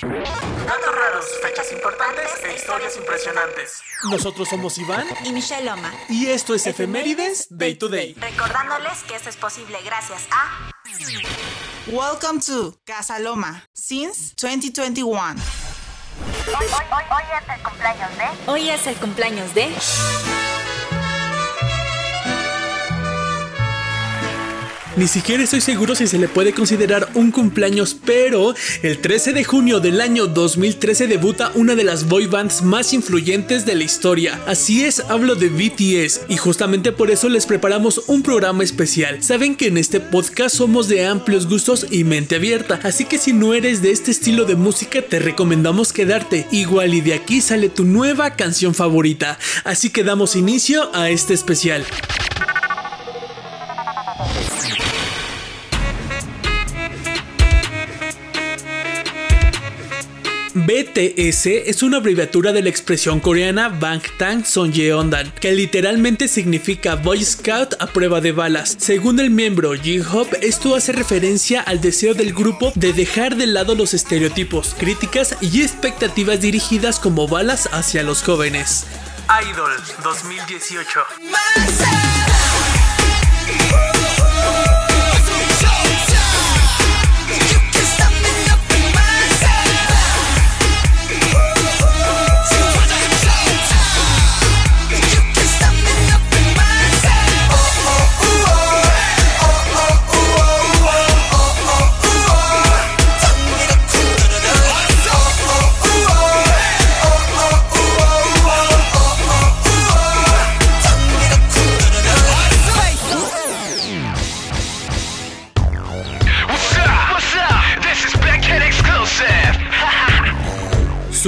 Datos raros, fechas importantes e historias impresionantes. Nosotros somos Iván y Michelle Loma. Y esto es Efemérides Day to Day. Recordándoles que esto es posible gracias a. Welcome to Casa Loma since 2021. Hoy, hoy, hoy, hoy es el cumpleaños de. Hoy es el cumpleaños de. Ni siquiera estoy seguro si se le puede considerar un cumpleaños, pero el 13 de junio del año 2013 debuta una de las boy bands más influyentes de la historia. Así es, hablo de BTS y justamente por eso les preparamos un programa especial. Saben que en este podcast somos de amplios gustos y mente abierta, así que si no eres de este estilo de música te recomendamos quedarte. Igual y de aquí sale tu nueva canción favorita. Así que damos inicio a este especial. BTS es una abreviatura de la expresión coreana Bangtan Sonjeondan, que literalmente significa Boy Scout a prueba de balas. Según el miembro J-Hope, esto hace referencia al deseo del grupo de dejar de lado los estereotipos, críticas y expectativas dirigidas como balas hacia los jóvenes. Idol 2018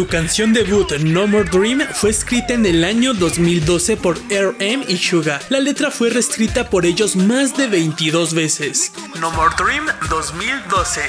Su canción debut No More Dream fue escrita en el año 2012 por RM y Suga. La letra fue reescrita por ellos más de 22 veces. No More Dream 2012.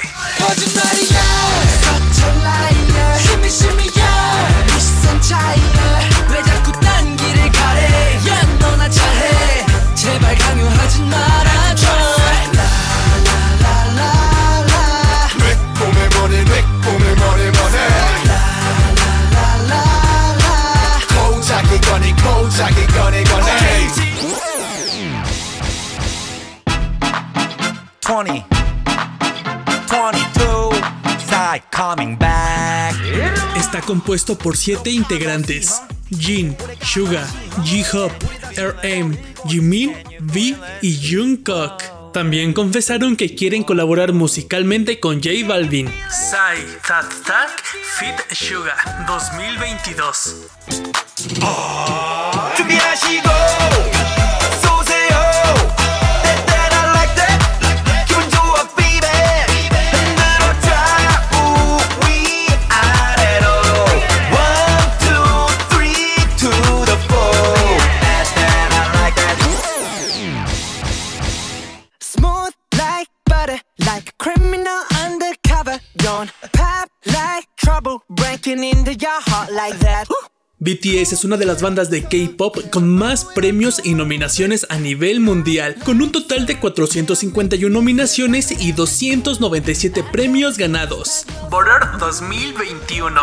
Está compuesto por siete integrantes: Jin, Suga, J-Hope, RM, Jimin, V y Jungkook. También confesaron que quieren colaborar musicalmente con J Balvin. Sai Tat Tak Fit Suga 2022. BTS es una de las bandas de K-pop con más premios y nominaciones a nivel mundial, con un total de 451 nominaciones y 297 premios ganados. Border 2021.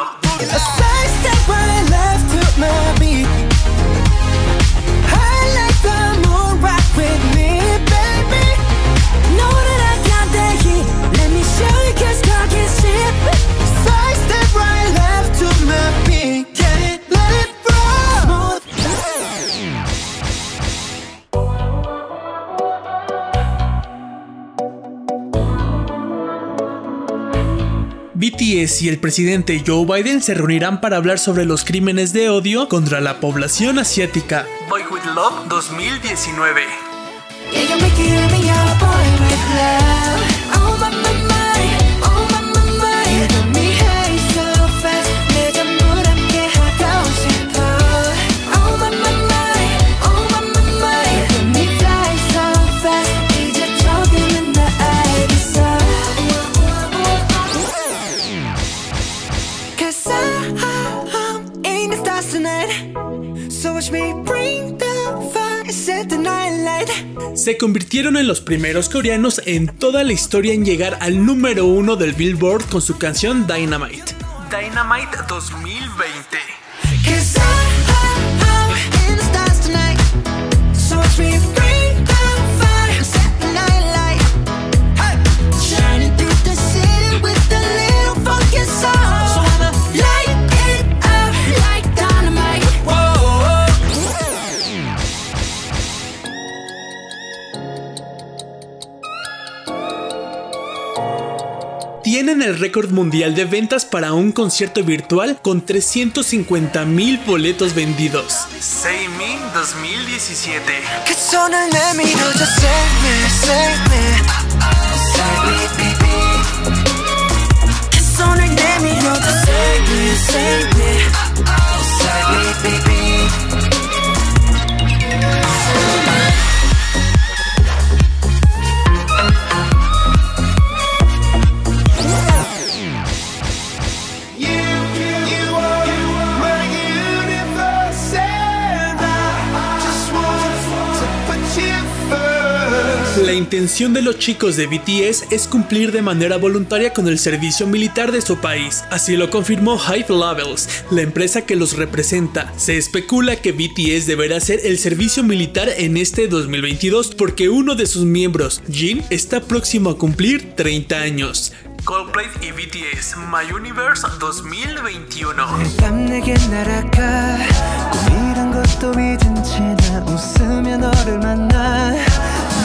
BTS y el presidente Joe Biden se reunirán para hablar sobre los crímenes de odio contra la población asiática. Boy with Love 2019. Se convirtieron en los primeros coreanos en toda la historia en llegar al número uno del Billboard con su canción Dynamite. Dynamite 2020. Tienen el récord mundial de ventas para un concierto virtual con 350 mil boletos vendidos. Seimin 2017. La intención de los chicos de BTS es cumplir de manera voluntaria con el servicio militar de su país, así lo confirmó Hype Levels, la empresa que los representa. Se especula que BTS deberá hacer el servicio militar en este 2022 porque uno de sus miembros, Jin, está próximo a cumplir 30 años. Coldplay y BTS My Universe 2021.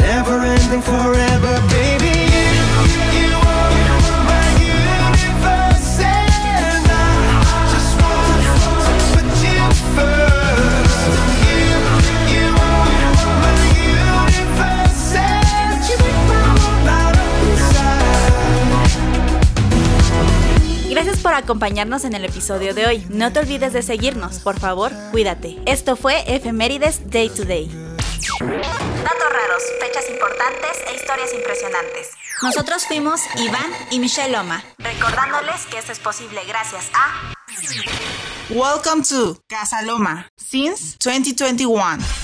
Never ending forever, baby. Por acompañarnos en el episodio de hoy. No te olvides de seguirnos, por favor, cuídate. Esto fue Efemérides Day to Day. Datos raros, fechas importantes e historias impresionantes. Nosotros fuimos Iván y Michelle Loma. Recordándoles que esto es posible gracias a... Welcome to Casa Loma since 2021.